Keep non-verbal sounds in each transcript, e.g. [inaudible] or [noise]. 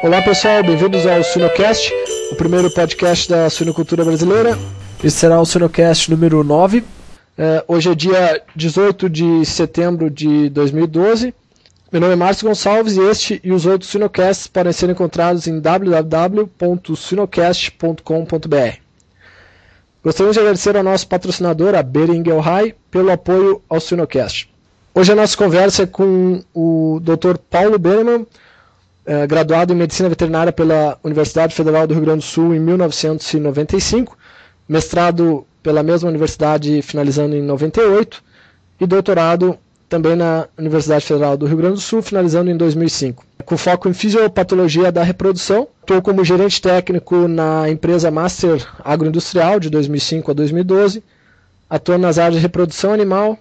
Olá pessoal, bem-vindos ao Suinocast, o primeiro podcast da suinocultura brasileira. Esse será o Suinocast número 9. É, hoje é dia 18 de setembro de 2012. Meu nome é Márcio Gonçalves e este e os outros Suinocasts podem ser encontrados em www.suinocast.com.br. Gostaríamos de agradecer ao nosso patrocinador, a Beringer High, pelo apoio ao Suinocast. Hoje a nossa conversa é com o Dr. Paulo Benemann, é, graduado em Medicina Veterinária pela Universidade Federal do Rio Grande do Sul em 1995, mestrado pela mesma universidade finalizando em 98 e doutorado também na Universidade Federal do Rio Grande do Sul, finalizando em 2005. Com foco em fisiopatologia da reprodução, estou como gerente técnico na empresa Master Agroindustrial de 2005 a 2012, atuando nas áreas de reprodução animal,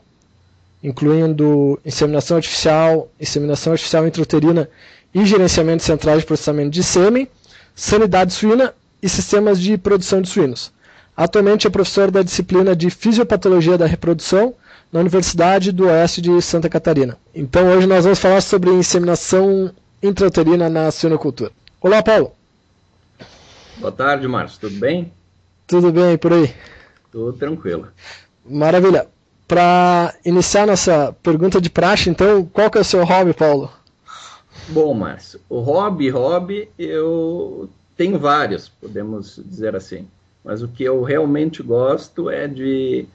incluindo inseminação artificial, inseminação artificial intrauterina e gerenciamento central de processamento de sêmen, sanidade suína e sistemas de produção de suínos. Atualmente é professor da disciplina de Fisiopatologia da Reprodução na Universidade do Oeste de Santa Catarina. Então hoje nós vamos falar sobre inseminação intrauterina na suinocultura. Olá, Paulo. Boa tarde, Márcio. Tudo bem? Tudo bem por aí? Tudo tranquilo. Maravilha. Para iniciar nossa pergunta de praxe, então, qual que é o seu hobby, Paulo? Bom, Márcio, o hobby, hobby, eu tenho vários, podemos dizer assim. Mas o que eu realmente gosto é de,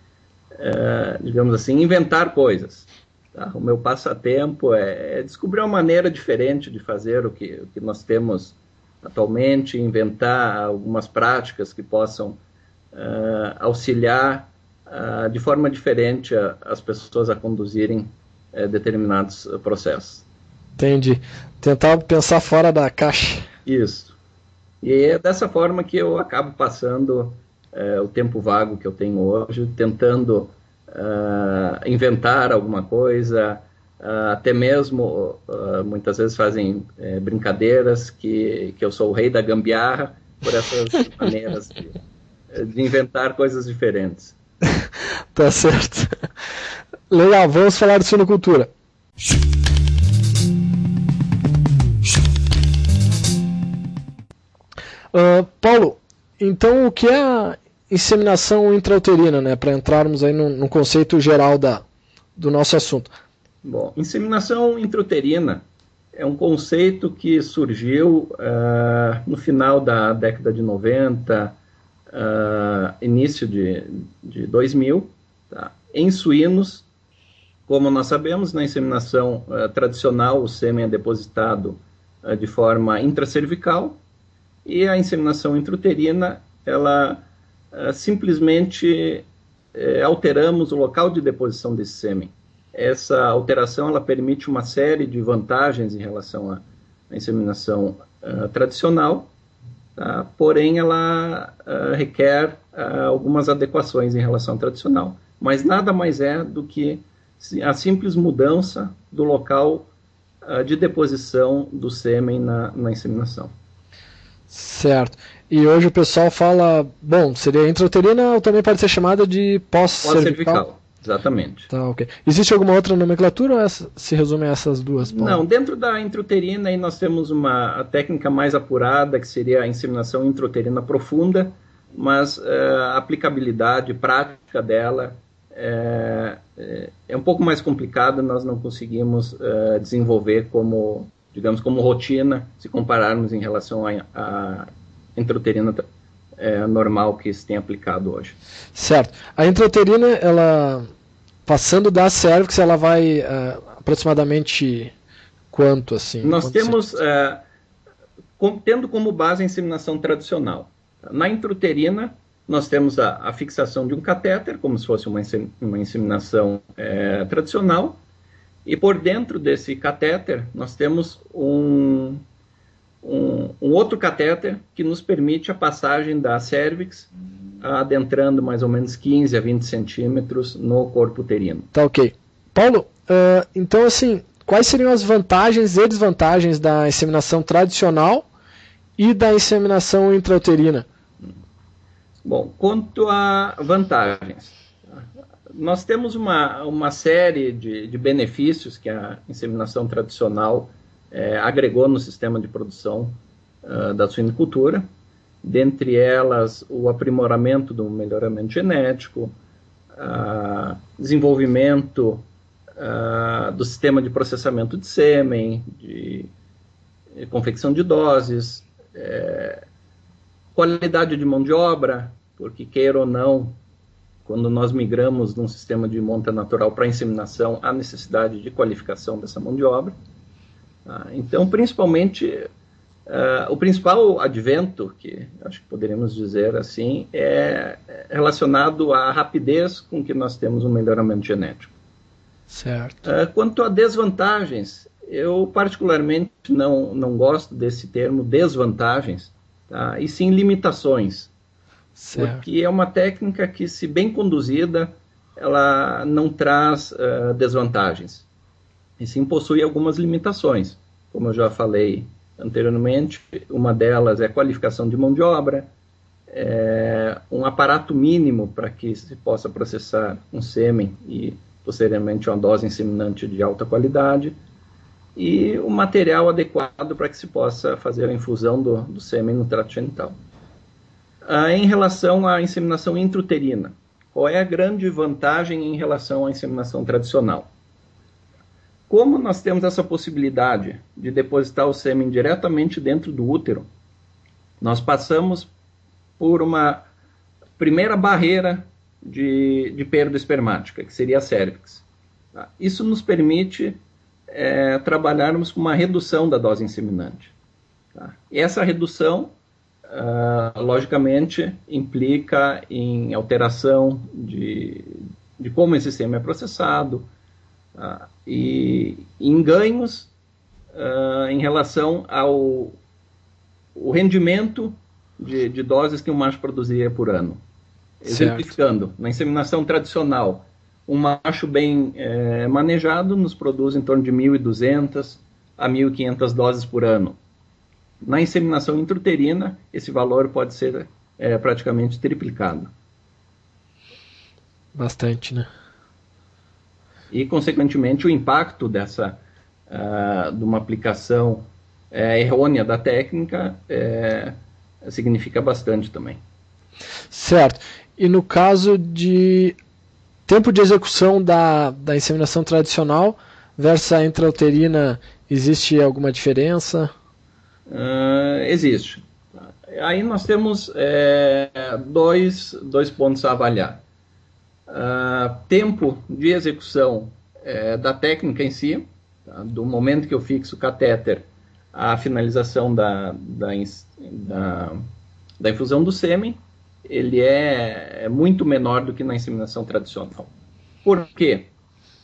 é, digamos assim, inventar coisas. Tá? O meu passatempo é, é, descobrir uma maneira diferente de fazer o que, o que nós temos atualmente, inventar algumas práticas que possam uh, auxiliar uh, de forma diferente a, as pessoas a conduzirem determinados processos. Entendi. Tentar pensar fora da caixa. Isso. E é dessa forma que eu acabo passando é, o tempo vago que eu tenho hoje, tentando uh, inventar alguma coisa, uh, até mesmo uh, muitas vezes fazem brincadeiras que, que eu sou o rei da gambiarra por essas [laughs] maneiras de, de inventar coisas diferentes. [laughs] tá certo. Legal, vamos falar de sinocultura. Uh, Paulo, então o que é a inseminação intrauterina, né, para entrarmos aí no, no, conceito geral da, do nosso assunto? Bom, inseminação intrauterina é um conceito que surgiu uh, no final da década de 90, uh, ah, início de, de 2000, tá? em suínos. Como nós sabemos, na inseminação uh, tradicional, o sêmen é depositado de forma intracervical, e a inseminação intrauterina, ela uh, simplesmente uh, alteramos o local de deposição desse sêmen. Essa alteração ela permite uma série de vantagens em relação à, inseminação uh, tradicional, tá? porém ela requer algumas adequações em relação à tradicional. Mas nada mais é do que a simples mudança do local de deposição do sêmen na, na inseminação. Certo. E hoje o pessoal fala, bom, seria intrauterina ou também pode ser chamada de pós-cervical? Pós-cervical, exatamente. Tá, ok. Existe alguma outra nomenclatura ou essa, se resume a essas duas? Paulo? Não, dentro da intrauterina aí nós temos uma técnica mais apurada, que seria a inseminação intrauterina profunda, mas é, a aplicabilidade prática dela é, é, é, um pouco mais complicada, nós não conseguimos é, desenvolver como digamos, como rotina, se compararmos em relação à intrauterina é, normal que se tem aplicado hoje. Certo. A intrauterina, ela passando da cervix, ela vai é, aproximadamente quanto assim? Nós temos, é, com, tendo como base a inseminação tradicional. Na intrauterina, nós temos a, a, fixação de um catéter, como se fosse uma, uma inseminação é, tradicional, e por dentro desse catéter, nós temos um, um, um, outro catéter que nos permite a passagem da cervix adentrando mais ou menos 15 a 20 centímetros no corpo uterino. Tá ok. Paulo, uh, então assim, quais seriam as vantagens e desvantagens da inseminação tradicional e da inseminação intrauterina? Bom, quanto a vantagens, nós temos uma, uma série de, de benefícios que a inseminação tradicional é, agregou no sistema de produção uh, da suinicultura, dentre elas o aprimoramento do melhoramento genético, uh, desenvolvimento uh, do sistema de processamento de sêmen, de, de confecção de doses, é, qualidade de mão de obra, porque queira ou não, quando nós migramos de um sistema de monta natural para inseminação, há necessidade de qualificação dessa mão de obra. Ah, então, principalmente, Uh, o principal advento, que acho que poderíamos dizer assim, é relacionado à rapidez com que nós temos um melhoramento genético. Certo. Uh, quanto a desvantagens, eu particularmente não, não gosto desse termo desvantagens, tá? e sim limitações. Certo. Porque é uma técnica que, se bem conduzida, ela não traz uh, desvantagens, e sim possui algumas limitações, como eu já falei anteriormente. Uma delas é a qualificação de mão de obra, é um aparato mínimo para que se possa processar um sêmen e posteriormente uma dose inseminante de alta qualidade e o material adequado para que se possa fazer a infusão do, do sêmen no trato genital. Ah, em relação à inseminação intrauterina, qual é a grande vantagem em relação à inseminação tradicional? Como nós temos essa possibilidade de depositar o sêmen diretamente dentro do útero, nós passamos por uma primeira barreira de, de perda espermática, que seria a cervix. Tá? Isso nos permite é, trabalharmos com uma redução da dose inseminante. Tá? Essa redução, uh, logicamente, implica em alteração de, de como esse sêmen é processado, uh, e em ganhos uh, em relação ao o rendimento de, de, doses que o macho produziria por ano. Exemplificando, certo. na inseminação tradicional, um macho bem é, manejado nos produz em torno de 1.200 a 1.500 doses por ano. Na inseminação intrauterina, esse valor pode ser é, praticamente triplicado. Bastante, né? e, consequentemente, o impacto dessa uh, de uma aplicação uh, errônea da técnica uh, significa bastante também. Certo. E no caso de tempo de execução da, da inseminação tradicional versus a intrauterina, existe alguma diferença? Existe. Aí nós temos é, dois, dois pontos a avaliar. Uh, tempo de execução é, da técnica em si, tá? do momento que eu fixo o catéter à finalização da, da, da, da infusão do sêmen, ele é, é, muito menor do que na inseminação tradicional. Por quê?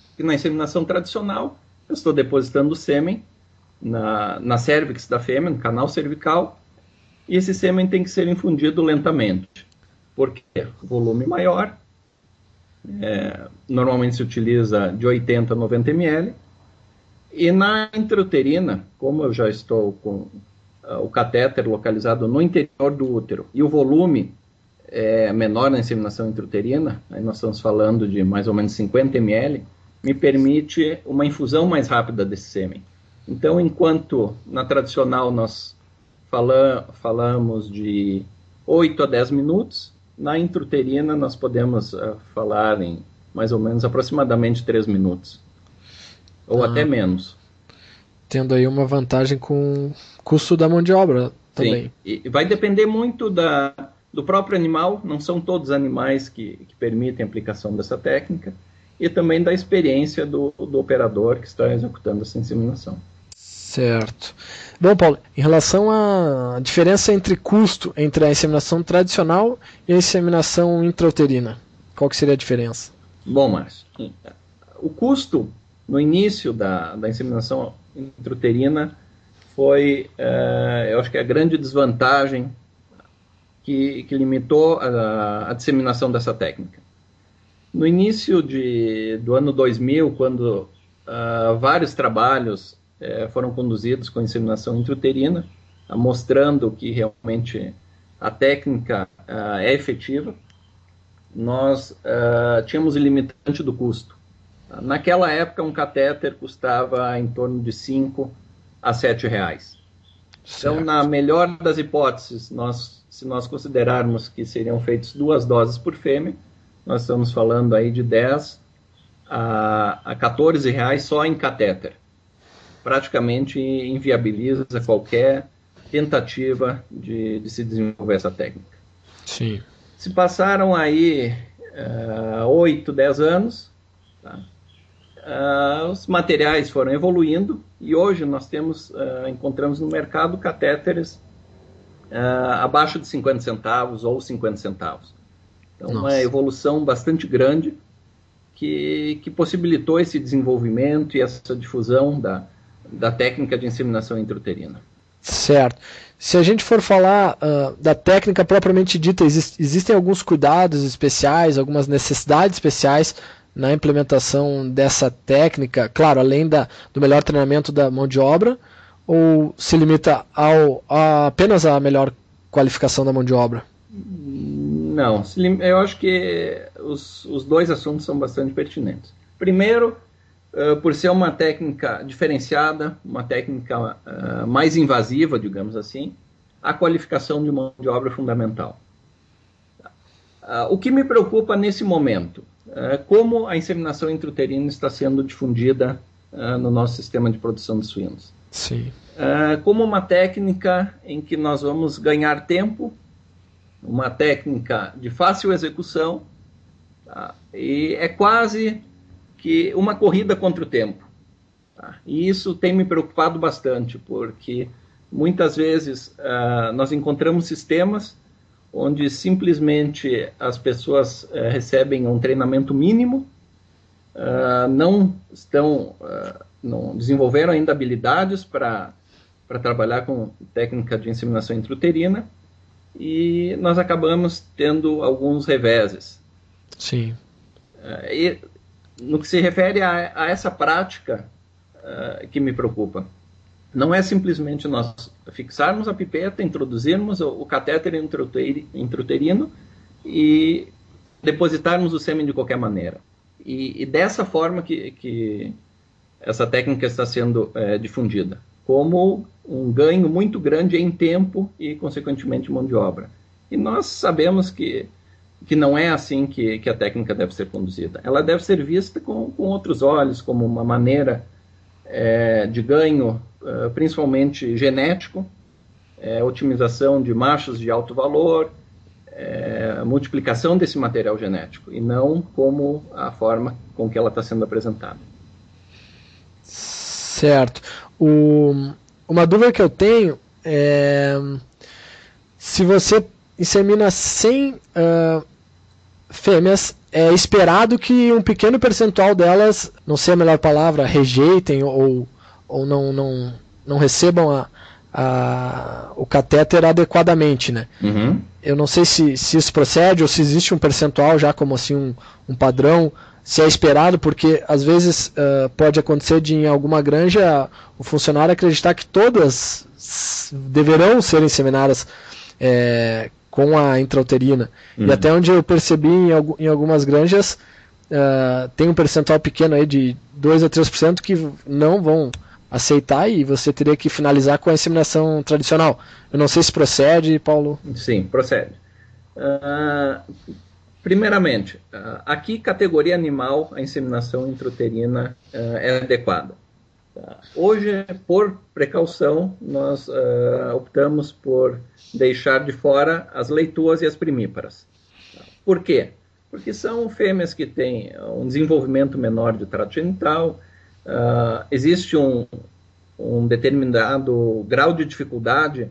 Porque na inseminação tradicional, eu estou depositando o sêmen na, na cervix da fêmea, no canal cervical, e esse sêmen tem que ser infundido lentamente. Porque volume maior, é, normalmente se utiliza de 80 a 90 ml. E na intrauterina, como eu já estou com uh, o catéter localizado no interior do útero e o volume é menor na inseminação intrauterina, aí nós estamos falando de mais ou menos 50 ml, me permite uma infusão mais rápida desse sêmen. Então, enquanto na tradicional nós fala, falamos de 8 a 10 minutos, na intruterina, nós podemos uh, falar em mais ou menos aproximadamente 3 minutos, ou ah, até menos. Tendo aí uma vantagem com o custo da mão de obra também. Sim. E vai depender muito da, do próprio animal, não são todos animais que, que permitem a aplicação dessa técnica, e também da experiência do, do operador que está executando essa inseminação. Certo. Bom, Paulo, em relação à diferença entre custo entre a inseminação tradicional e a inseminação intrauterina, qual que seria a diferença? Bom, Márcio, o custo no início da, da inseminação intrauterina foi, uh, eu acho que a grande desvantagem que, que limitou a, a, disseminação dessa técnica. No início de, do ano 2000, quando uh, vários trabalhos é, foram conduzidos com inseminação intrauterina, mostrando que realmente a técnica uh, é efetiva. Nós uh, tínhamos o limitante do custo. Naquela época, um catéter custava em torno de 5 a 7 reais. Certo. Então, na melhor das hipóteses, nós, se nós considerarmos que seriam feitas duas doses por fêmea, nós estamos falando aí de 10 a, a 14 reais só em catéter. Praticamente inviabiliza qualquer tentativa de, de se desenvolver essa técnica. Sim. Se passaram aí uh, 8, 10 anos, tá? uh, os materiais foram evoluindo e hoje nós temos, uh, encontramos no mercado catéteres abaixo de 50 centavos ou 50 centavos. Então, Nossa. uma evolução bastante grande que, que possibilitou esse desenvolvimento e essa difusão da, da técnica de inseminação intrauterina. Certo. Se a gente for falar uh, da técnica propriamente dita, exist, existem alguns cuidados especiais, algumas necessidades especiais na implementação dessa técnica, claro, além da, do melhor treinamento da mão de obra, ou se limita ao, a, apenas à melhor qualificação da mão de obra? Não, eu acho que os, os dois assuntos são bastante pertinentes. Primeiro, uh, por ser uma técnica diferenciada, uma técnica uh, mais invasiva, digamos assim, a qualificação de mão de obra é fundamental. Uh, o que me preocupa nesse momento é, como a inseminação intrauterina está sendo difundida no nosso sistema de produção de suínos. Sim. Como uma técnica em que nós vamos ganhar tempo, uma técnica de fácil execução, tá? e é quase que uma corrida contra o tempo. Tá? E isso tem me preocupado bastante, porque muitas vezes uh, nós encontramos sistemas onde simplesmente as pessoas uh, recebem um treinamento mínimo, uh, não estão, uh, não desenvolveram ainda habilidades para para trabalhar com técnica de inseminação intrauterina e nós acabamos tendo alguns reveses. Sim. e no que se refere a, a essa prática que me preocupa, não é simplesmente nós fixarmos a pipeta, introduzirmos o, o catéter intrauterino e depositarmos o sêmen de qualquer maneira. E, e dessa forma que, que, essa técnica está sendo é, difundida, como um ganho muito grande em tempo e, consequentemente, mão de obra. E nós sabemos que, que não é assim que, que a técnica deve ser conduzida. Ela deve ser vista com, com outros olhos, como uma maneira é, de ganho eh, principalmente genético, é, otimização de machos de alto valor, é, multiplicação desse material genético, e não como a forma com que ela está sendo apresentada. Certo. O, uma dúvida que eu tenho é se você insemina 100 uh, fêmeas, é esperado que um pequeno percentual delas, não sei a melhor palavra, rejeitem ou ou não, não, não recebam a, a, o catéter adequadamente, né? Uhum. Eu não sei se, se isso procede ou se existe um percentual já como assim um, um padrão, se é esperado, porque às vezes uh, pode acontecer de em alguma granja o funcionário acreditar que todas deverão ser inseminadas é, com a intrauterina. Uhum. E até onde eu percebi em, em algumas granjas uh, tem um percentual pequeno aí de 2 a 3% que não vão aceitar e você teria que finalizar com a inseminação tradicional. Eu não sei se procede, Paulo. Sim, procede. Uh, primeiramente, uh, aqui, categoria animal, a inseminação intrauterina uh, é adequada. Tá? Hoje, por precaução, nós optamos por deixar de fora as leituas e as primíparas. Tá? Por quê? Porque são fêmeas que têm um desenvolvimento menor de trato genital, uh, existe um, um, determinado grau de dificuldade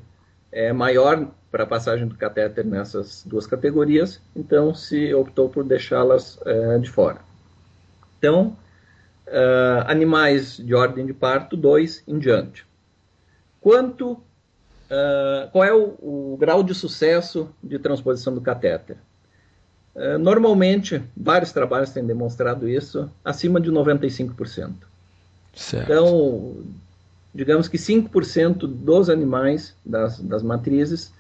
é, maior para a passagem do catéter nessas duas categorias, então se optou por deixá-las é, de fora. Então, uh, animais de ordem de parto, dois em diante. Quanto, uh, qual é o, o, grau de sucesso de transposição do catéter? Uh, normalmente, vários trabalhos têm demonstrado isso, acima de 95%. Certo. Então, digamos que 5% dos animais, das, das matrizes,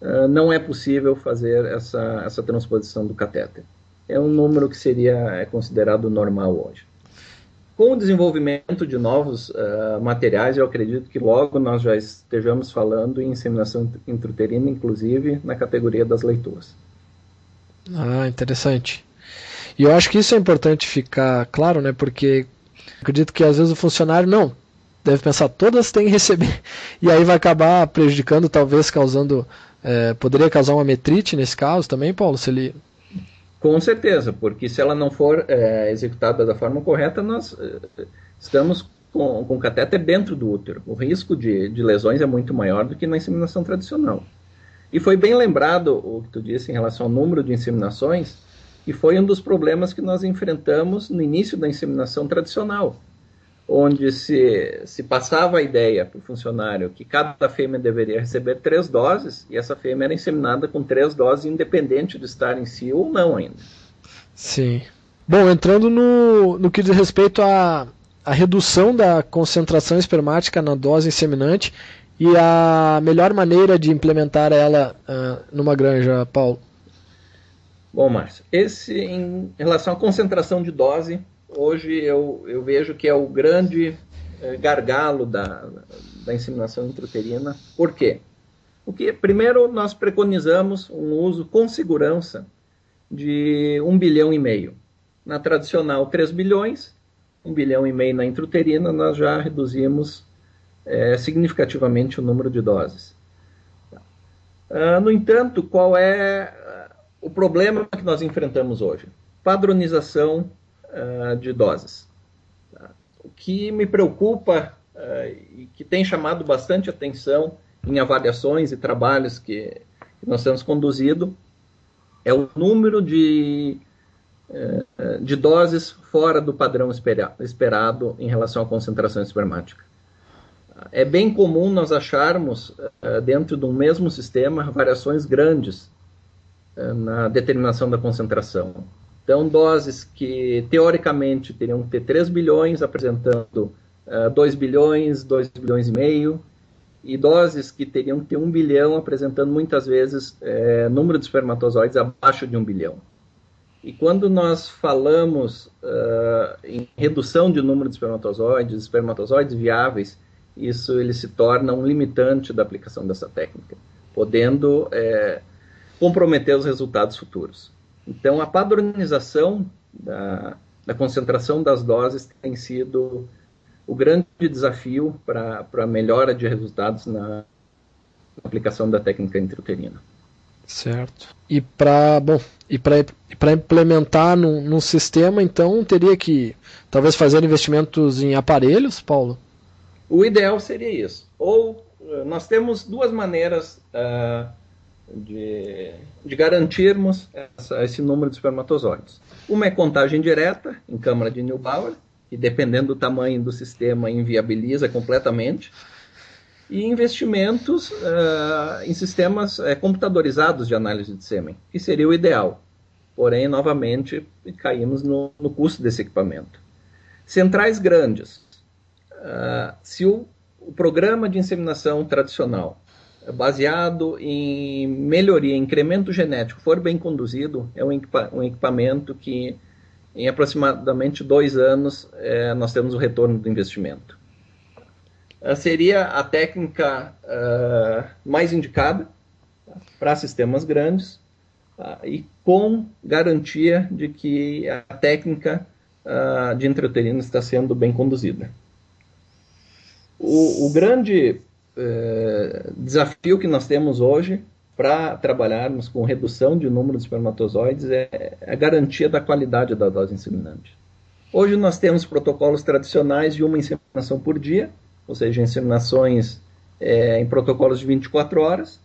uh, não é possível fazer essa, essa transposição do catéter. É um número que seria é considerado normal hoje. Com o desenvolvimento de novos uh, materiais, eu acredito que logo nós já estejamos falando em inseminação intrauterina, inclusive na categoria das leitoas. Ah, interessante. E eu acho que isso é importante ficar claro, né? Porque acredito que às vezes o funcionário não deve pensar todas têm que receber [laughs] e aí vai acabar prejudicando, talvez causando, é, poderia causar uma metrite nesse caso também, Paulo, se ele com certeza, porque se ela não for é, executada da forma correta, nós é, estamos com, com o catéter dentro do útero. O risco de, de lesões é muito maior do que na inseminação tradicional. E foi bem lembrado o que tu disse em relação ao número de inseminações, e foi um dos problemas que nós enfrentamos no início da inseminação tradicional, onde se, se passava a ideia para o funcionário que cada fêmea deveria receber três doses, e essa fêmea era inseminada com três doses, independente de estar em si ou não ainda. Sim. Bom, entrando no, no que diz respeito à, à redução da concentração espermática na dose inseminante e a melhor maneira de implementar ela uh, numa granja, Paulo. Bom, Márcio, esse em relação à concentração de dose, hoje eu, eu vejo que é o grande é, gargalo da, da inseminação intrauterina. Por quê? Porque, primeiro, nós preconizamos um uso com segurança de um bilhão e meio. Na tradicional, 3 bilhões, um bilhão e meio na intrauterina, nós já reduzimos é, significativamente o número de doses. Uh, no entanto, qual é o problema que nós enfrentamos hoje? Padronização uh, de doses. Tá? O que me preocupa uh, e que tem chamado bastante atenção em avaliações e trabalhos que, que nós temos conduzido é o número de, uh, de doses fora do padrão espera, esperado em relação à concentração espermática. É bem comum nós acharmos, dentro de um mesmo sistema, variações grandes na determinação da concentração. Então, doses que teoricamente teriam que ter 3 bilhões, apresentando uh, eh, 2 bilhões, 2 bilhões e meio, e doses que teriam que ter 1 bilhão, apresentando muitas vezes é, número de espermatozoides abaixo de 1 bilhão. E quando nós falamos uh, em redução de número de espermatozoides, espermatozoides viáveis, isso ele se torna um limitante da aplicação dessa técnica, podendo é, comprometer os resultados futuros. Então, a padronização da, da concentração das doses tem sido o grande desafio para a melhora de resultados na aplicação da técnica intrauterina. Certo. E para bom, e para implementar num, num sistema, então teria que talvez fazer investimentos em aparelhos, Paulo? O ideal seria isso. Ou eh, nós temos duas maneiras uh, de, de garantirmos essa, esse número de espermatozoides. Uma é contagem direta, em câmara de Neubauer, que dependendo do tamanho do sistema inviabiliza completamente, e investimentos uh, em sistemas uh, computadorizados de análise de sêmen, que seria o ideal. Porém, novamente, caímos no, no custo desse equipamento. Centrais grandes. Uh, se o, o programa de inseminação tradicional baseado em melhoria, incremento genético, for bem conduzido, é um, equipa um equipamento que em aproximadamente dois anos é, nós temos o retorno do investimento. Uh, seria a técnica uh, mais indicada para sistemas grandes uh, e com garantia de que a técnica de intrauterino está sendo bem conduzida. O, o grande é, desafio que nós temos hoje para trabalharmos com redução de número de espermatozoides é a garantia da qualidade da dose inseminante. Hoje nós temos protocolos tradicionais de uma inseminação por dia, ou seja, inseminações é, em protocolos de 24 horas,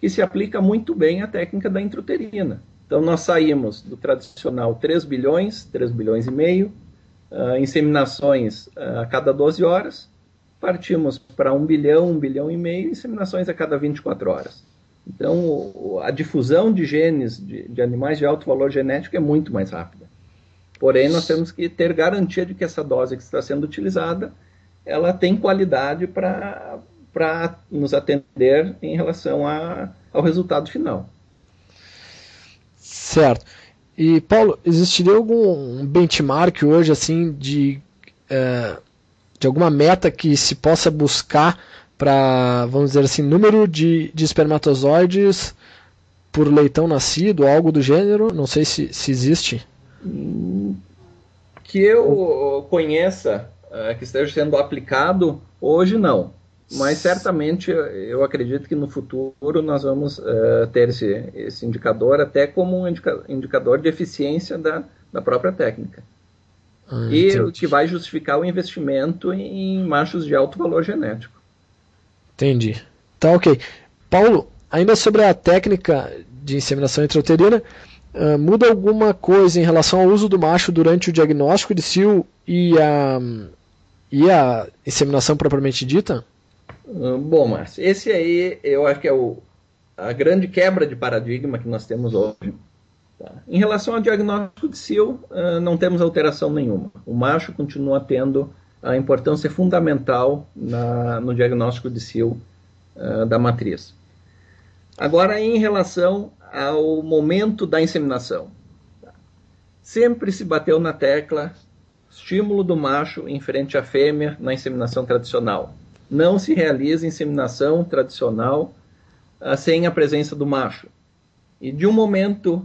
que se aplica muito bem à técnica da intrauterina. Então nós saímos do tradicional 3 bilhões, 3 bilhões e meio, uh, inseminações uh, a cada 12 horas, partimos para um bilhão, um bilhão e meio inseminações a cada 24 horas. Então, a difusão de genes de, de, animais de alto valor genético é muito mais rápida. Porém, nós temos que ter garantia de que essa dose que está sendo utilizada, ela tem qualidade para nos atender em relação a, ao resultado final. Certo. E Paulo, existiria algum benchmark hoje assim de é, de alguma meta que se possa buscar para, vamos dizer assim, número de, de espermatozoides por leitão nascido, algo do gênero? Não sei se, se existe. Que eu conheça, uh, que esteja sendo aplicado, hoje não. Mas certamente eu acredito que no futuro nós vamos uh, ter esse, esse indicador até como um indica, indicador de eficiência da, da própria técnica. Ah, e o que vai justificar o investimento em machos de alto valor genético. Entendi. Tá ok. Paulo, ainda sobre a técnica de inseminação intrauterina, uh, muda alguma coisa em relação ao uso do macho durante o diagnóstico de cio e a, e a inseminação propriamente dita? Uh, bom, Márcio, esse aí eu acho que é o, a grande quebra de paradigma que nós temos hoje. Tá? Em relação ao diagnóstico de cio, uh, não temos alteração nenhuma. O macho continua tendo a importância fundamental na, no diagnóstico de cio uh, da matriz. Agora, em relação ao momento da inseminação, tá? sempre se bateu na tecla estímulo do macho em frente à fêmea na inseminação tradicional. Não se realiza inseminação tradicional uh, sem a presença do macho. E de um momento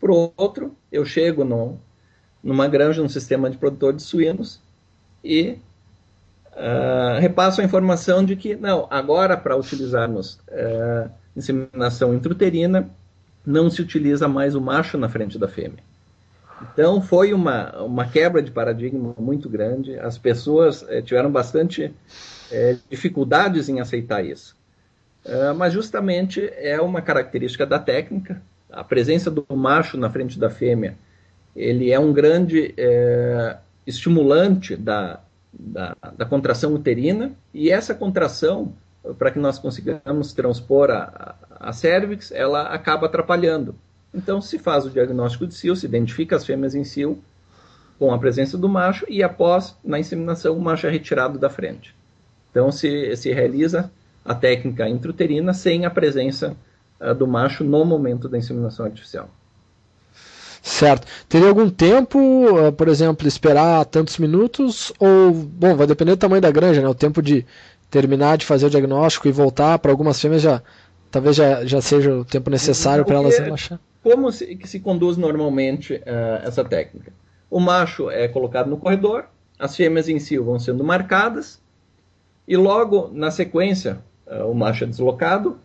para o outro, eu chego no, numa granja, num sistema de produtor de suínos e uh, repasso a informação de que, não, agora para utilizarmos uh, inseminação intrauterina, não se utiliza mais o macho na frente da fêmea. Então foi uma, uma quebra de paradigma muito grande, as pessoas eh, tiveram bastante eh, dificuldades em aceitar isso. Uh, mas justamente é uma característica da técnica, a presença do macho na frente da fêmea, ele é um grande é, estimulante da, da, da, contração uterina, e essa contração, para que nós consigamos transpor a, a, cervix, ela acaba atrapalhando. Então, se faz o diagnóstico de cio, se identifica as fêmeas em cio com a presença do macho, e após, na inseminação, o macho é retirado da frente. Então, se, se realiza a técnica intrauterina sem a presença uh, do macho no momento da inseminação artificial. Certo. Teria algum tempo, uh, por exemplo, esperar tantos minutos? Ou, bom, vai depender do tamanho da granja, né? O tempo de terminar de fazer o diagnóstico e voltar para algumas fêmeas já talvez já, já seja o tempo necessário para elas relaxar. Como se, que se conduz normalmente uh, essa técnica? O macho é colocado no corredor, as fêmeas em si vão sendo marcadas, e logo na sequência, uh, o macho é deslocado,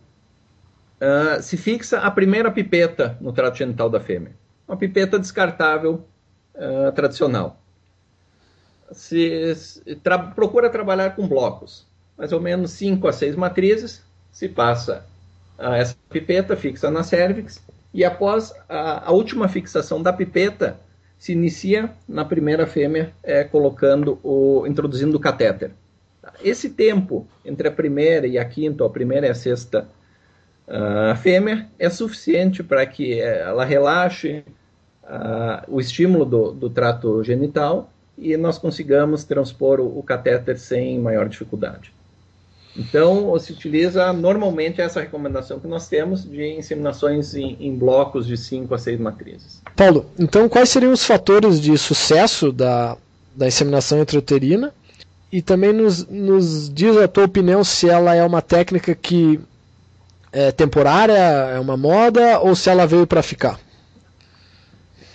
uh, se fixa a primeira pipeta no trato genital da fêmea. Uma pipeta descartável uh, tradicional. Se, se tra procura trabalhar com blocos, mais ou menos 5 a 6 matrizes, se passa essa pipeta, fixa na cervix, e após a, a, última fixação da pipeta, se inicia na primeira fêmea, é, colocando o, introduzindo o catéter. Esse tempo entre a primeira e a quinta, ou a primeira e a sexta a fêmea é suficiente para que ela relaxe uh, o estímulo do, do, trato genital e nós consigamos transpor o, o catéter sem maior dificuldade. Então, se utiliza normalmente essa recomendação que nós temos de inseminações em, em, blocos de 5 a 6 matrizes. Paulo, então quais seriam os fatores de sucesso da, da inseminação intrauterina? E também nos, nos diz a tua opinião se ela é uma técnica que é temporária, é uma moda ou se ela veio para ficar?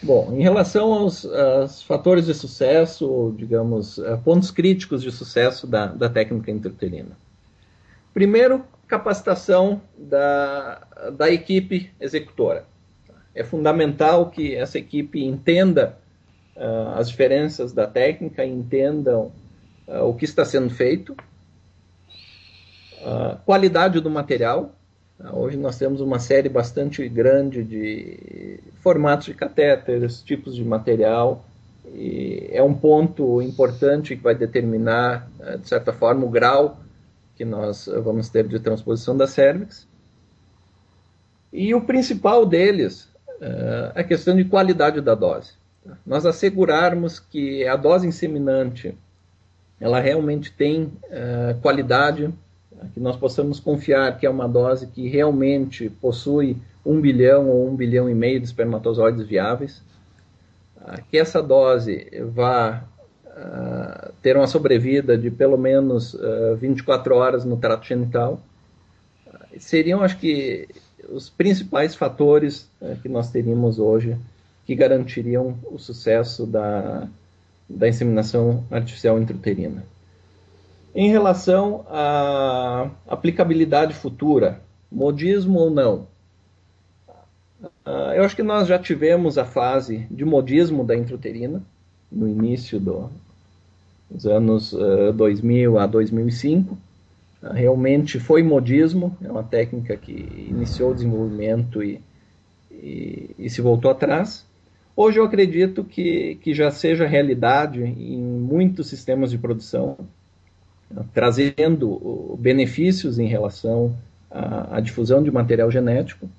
Bom, em relação aos, aos, fatores de sucesso, digamos, eh, pontos críticos de sucesso da, da técnica intrauterina. Primeiro, capacitação da, da equipe executora. É fundamental que essa equipe entenda uh, as diferenças da técnica, entendam uh, o que está sendo feito, uh, qualidade do material, Hoje nós temos uma série bastante grande de formatos de catéteres, tipos de material, e é um ponto importante que vai determinar, eh, de certa forma, o grau que nós vamos ter de transposição da cervix. E o principal deles é a questão de qualidade da dose. Nós assegurarmos que a dose inseminante ela realmente tem uh, qualidade que nós possamos confiar que é uma dose que realmente possui um bilhão ou um bilhão e meio de espermatozoides viáveis, ah, que essa dose vá uh, ter uma sobrevida de pelo menos uh, 24 horas no trato genital. seriam, acho que, os principais fatores que nós teríamos hoje que garantiriam o sucesso da, da inseminação artificial intrauterina. Em relação à aplicabilidade futura, modismo ou não, uh, eu acho que nós já tivemos a fase de modismo da intrauterina, no início do, dos anos uh, 2000 a 2005. Uh, realmente foi modismo, é uma técnica que iniciou o desenvolvimento e, e, e se voltou atrás. Hoje eu acredito que, que já seja realidade em muitos sistemas de produção, trazendo benefícios em relação à, à difusão de material genético.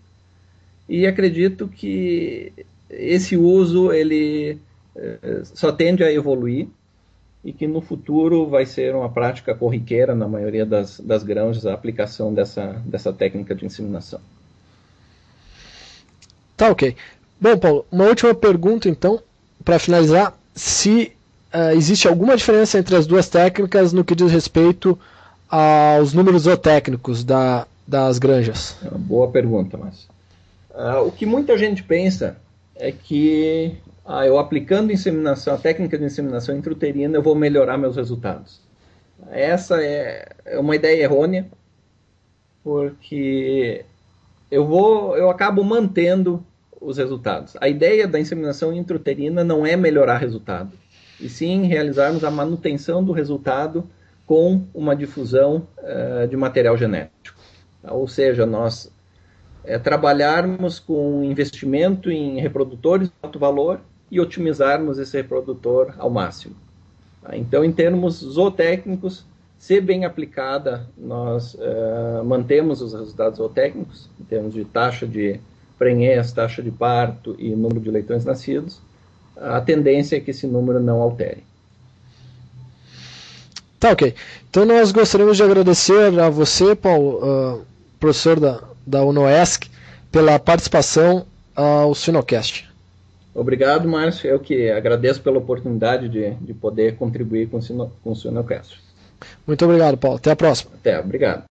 E acredito que esse uso ele eh, só tende a evoluir e que no futuro vai ser uma prática corriqueira na maioria das, das granjas a aplicação dessa, dessa técnica de inseminação. Tá ok. Bom, Paulo, uma última pergunta então, para finalizar. Se uh, existe alguma diferença entre as duas técnicas no que diz respeito aos números zootécnicos da, das granjas? É boa pergunta, mas uh, o que muita gente pensa é que uh, eu aplicando inseminação, a técnica de inseminação intrauterina, eu vou melhorar meus resultados. Essa é, é uma ideia errônea, porque eu vou, eu acabo mantendo os resultados. A ideia da inseminação intrauterina não é melhorar resultado e sim realizarmos a manutenção do resultado com uma difusão uh, de material genético. Ou seja, nós é, trabalharmos com investimento em reprodutores de alto valor e otimizarmos esse reprodutor ao máximo. Tá? Então, em termos zootécnicos, se bem aplicada, nós uh, mantemos os resultados zootécnicos, em termos de taxa de prenhez, taxa de parto e número de leitões nascidos, a tendência é que esse número não altere. Tá, ok. Então nós gostaríamos de agradecer a você, Paulo, uh, professor da, da UNOESC, pela participação ao Sinocast. Obrigado, Márcio. Eu que agradeço pela oportunidade de, de poder contribuir com o, Sino, com o Sinocast. Muito obrigado, Paulo. Até a próxima. Até, obrigado.